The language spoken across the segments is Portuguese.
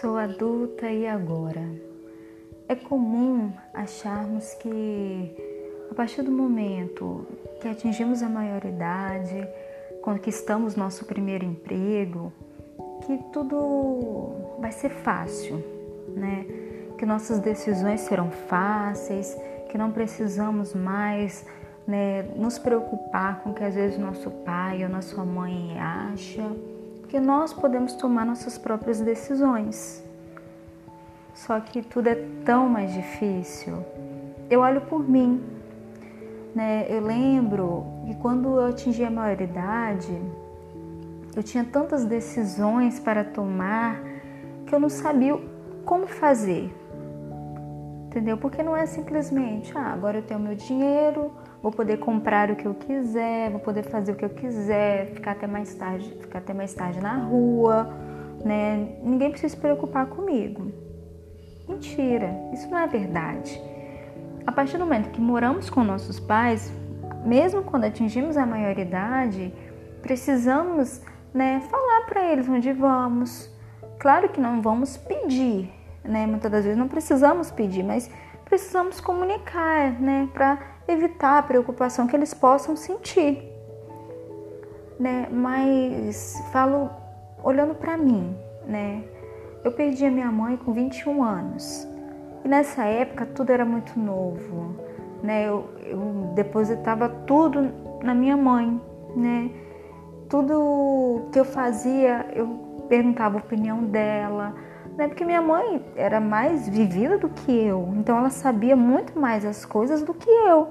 Sou adulta e agora? É comum acharmos que a partir do momento que atingimos a maioridade, conquistamos nosso primeiro emprego, que tudo vai ser fácil, né? Que nossas decisões serão fáceis, que não precisamos mais né, nos preocupar com o que às vezes nosso pai ou nossa mãe acha porque nós podemos tomar nossas próprias decisões. Só que tudo é tão mais difícil. Eu olho por mim, né? Eu lembro que quando eu atingi a maioridade, eu tinha tantas decisões para tomar que eu não sabia como fazer. Entendeu? Porque não é simplesmente, ah, agora eu tenho meu dinheiro, vou poder comprar o que eu quiser, vou poder fazer o que eu quiser, ficar até mais tarde, ficar até mais tarde na rua, né? Ninguém precisa se preocupar comigo. Mentira, isso não é verdade. A partir do momento que moramos com nossos pais, mesmo quando atingimos a maioridade, precisamos, né, falar para eles onde vamos. Claro que não vamos pedir, né? Muitas das vezes não precisamos pedir, mas precisamos comunicar, né, para evitar a preocupação que eles possam sentir. Né? Mas falo olhando para mim, né? Eu perdi a minha mãe com 21 anos. E nessa época tudo era muito novo, né? Eu, eu depositava tudo na minha mãe, né? Tudo que eu fazia, eu perguntava a opinião dela, né? Porque minha mãe era mais vivida do que eu, então ela sabia muito mais as coisas do que eu.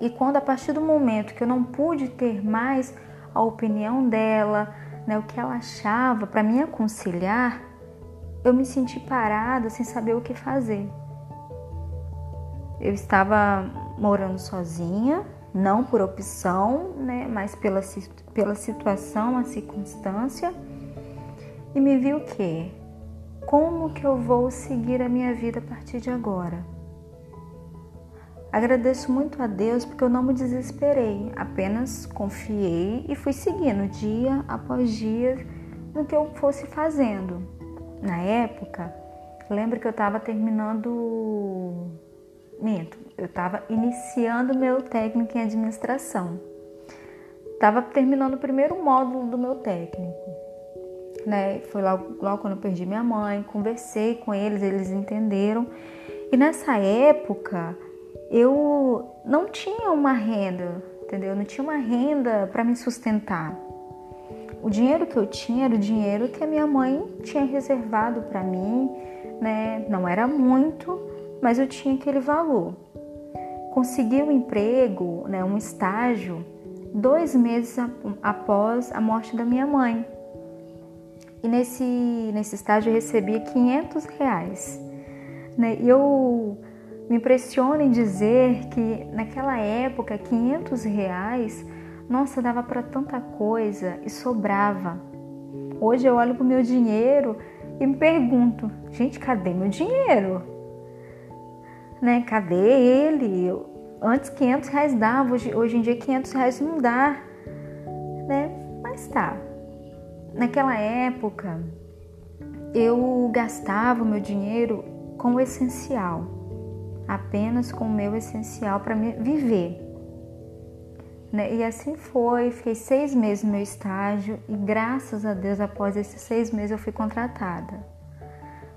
E quando a partir do momento que eu não pude ter mais a opinião dela, né, o que ela achava para me aconselhar, eu me senti parada sem saber o que fazer. Eu estava morando sozinha, não por opção, né, mas pela, pela situação, a circunstância, e me vi o quê? Como que eu vou seguir a minha vida a partir de agora? Agradeço muito a Deus porque eu não me desesperei, apenas confiei e fui seguindo dia após dia no que eu fosse fazendo. Na época, lembro que eu estava terminando. Minto, eu estava iniciando meu técnico em administração. Estava terminando o primeiro módulo do meu técnico. Né? Foi logo, logo quando eu perdi minha mãe, conversei com eles, eles entenderam. E nessa época, eu não tinha uma renda, entendeu? Eu não tinha uma renda para me sustentar. O dinheiro que eu tinha era o dinheiro que a minha mãe tinha reservado para mim, né? Não era muito, mas eu tinha aquele valor. Consegui um emprego, né, um estágio, dois meses após a morte da minha mãe. E nesse, nesse estágio eu recebia 500 reais. Né? E eu me impressiona em dizer que naquela época 500 reais, nossa, dava para tanta coisa e sobrava. Hoje eu olho para o meu dinheiro e me pergunto, gente, cadê meu dinheiro? Né? Cadê ele? Antes 500 reais dava, hoje, hoje em dia 500 reais não dá, né? Mas tá. Naquela época eu gastava o meu dinheiro com o essencial apenas com o meu essencial para viver. Né? E assim foi, fiquei seis meses no meu estágio e graças a Deus, após esses seis meses, eu fui contratada.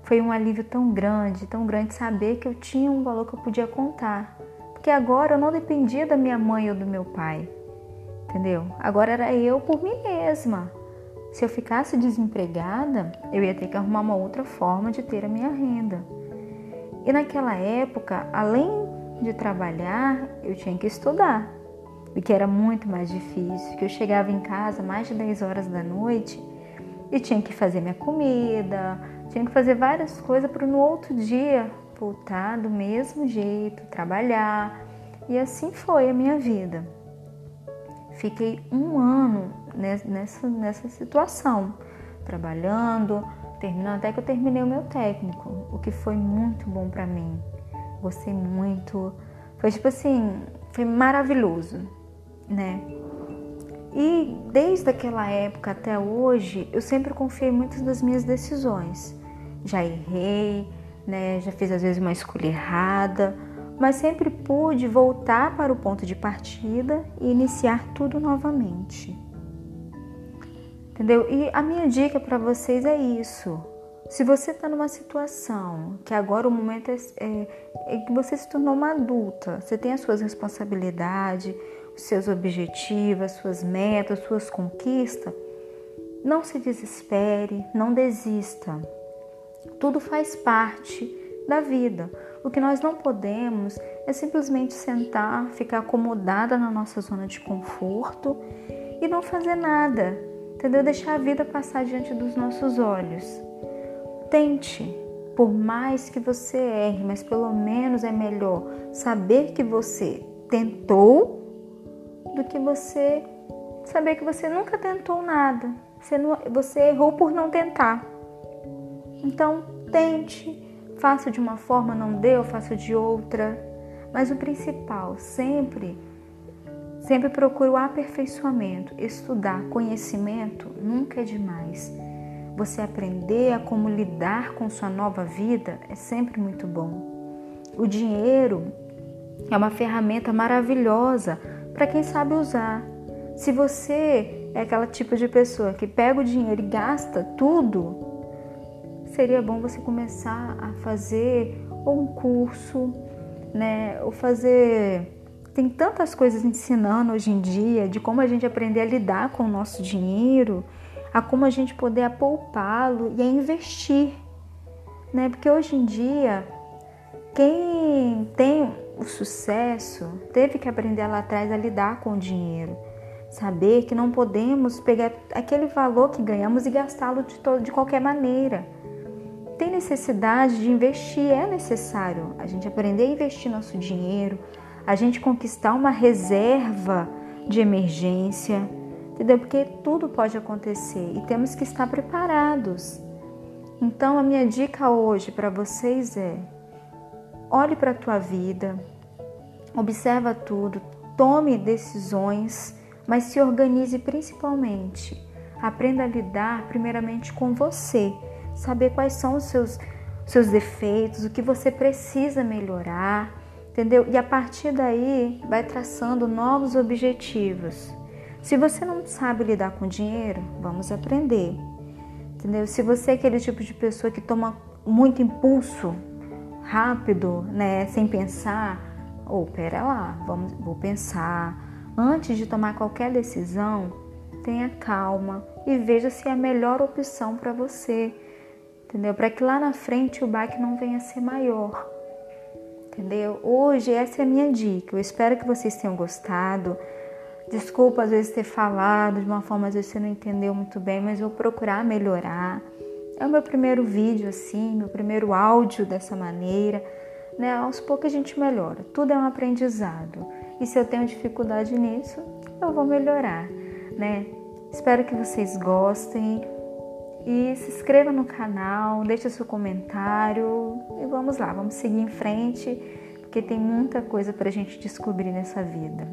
Foi um alívio tão grande, tão grande saber que eu tinha um valor que eu podia contar. Porque agora eu não dependia da minha mãe ou do meu pai, entendeu? Agora era eu por mim mesma. Se eu ficasse desempregada, eu ia ter que arrumar uma outra forma de ter a minha renda. E naquela época, além de trabalhar, eu tinha que estudar, o que era muito mais difícil, que eu chegava em casa mais de 10 horas da noite e tinha que fazer minha comida, tinha que fazer várias coisas para no outro dia voltar do mesmo jeito, trabalhar. E assim foi a minha vida. Fiquei um ano nessa, nessa situação, trabalhando, terminando, até que eu terminei o meu técnico, o que foi muito bom para mim. Gostei muito. Foi tipo assim, foi maravilhoso, né? E desde aquela época até hoje, eu sempre confiei muito nas minhas decisões. Já errei, né? Já fiz às vezes uma escolha errada, mas sempre pude voltar para o ponto de partida e iniciar tudo novamente. Entendeu? E a minha dica para vocês é isso. Se você está numa situação que agora o momento é, é, é, que você se tornou uma adulta, você tem as suas responsabilidades, os seus objetivos, as suas metas, as suas conquistas, não se desespere, não desista. Tudo faz parte da vida. O que nós não podemos é simplesmente sentar, ficar acomodada na nossa zona de conforto e não fazer nada, entendeu? Deixar a vida passar diante dos nossos olhos. Tente, por mais que você erre, mas pelo menos é melhor saber que você tentou do que você saber que você nunca tentou nada. Você, não, você errou por não tentar. Então, tente, faça de uma forma, não deu, faça de outra. Mas o principal, sempre, sempre procure o aperfeiçoamento. Estudar conhecimento nunca é demais. Você aprender a como lidar com sua nova vida é sempre muito bom. O dinheiro é uma ferramenta maravilhosa para quem sabe usar. Se você é aquela tipo de pessoa que pega o dinheiro e gasta tudo, seria bom você começar a fazer um curso, né, ou fazer tem tantas coisas ensinando hoje em dia de como a gente aprender a lidar com o nosso dinheiro a como a gente poder poupá-lo e a investir, né? Porque hoje em dia quem tem o sucesso teve que aprender lá atrás a lidar com o dinheiro, saber que não podemos pegar aquele valor que ganhamos e gastá-lo de, todo, de qualquer maneira. Tem necessidade de investir, é necessário a gente aprender a investir nosso dinheiro, a gente conquistar uma reserva de emergência entendeu? Porque tudo pode acontecer e temos que estar preparados. Então, a minha dica hoje para vocês é: olhe para a tua vida, observa tudo, tome decisões, mas se organize principalmente. Aprenda a lidar primeiramente com você, saber quais são os seus seus defeitos, o que você precisa melhorar, entendeu? E a partir daí vai traçando novos objetivos. Se você não sabe lidar com dinheiro, vamos aprender. Entendeu? Se você é aquele tipo de pessoa que toma muito impulso, rápido, né, sem pensar, ou oh, pera lá, vamos, vou pensar. Antes de tomar qualquer decisão, tenha calma e veja se é a melhor opção para você. Entendeu? Para que lá na frente o baque não venha a ser maior. Entendeu? Hoje essa é a minha dica. Eu espero que vocês tenham gostado. Desculpa às vezes ter falado de uma forma às vezes você não entendeu muito bem, mas vou procurar melhorar. É o meu primeiro vídeo assim, meu primeiro áudio dessa maneira, né? Aos poucos a gente melhora. Tudo é um aprendizado. E se eu tenho dificuldade nisso, eu vou melhorar, né? Espero que vocês gostem e se inscreva no canal, deixe seu comentário e vamos lá, vamos seguir em frente, porque tem muita coisa para a gente descobrir nessa vida.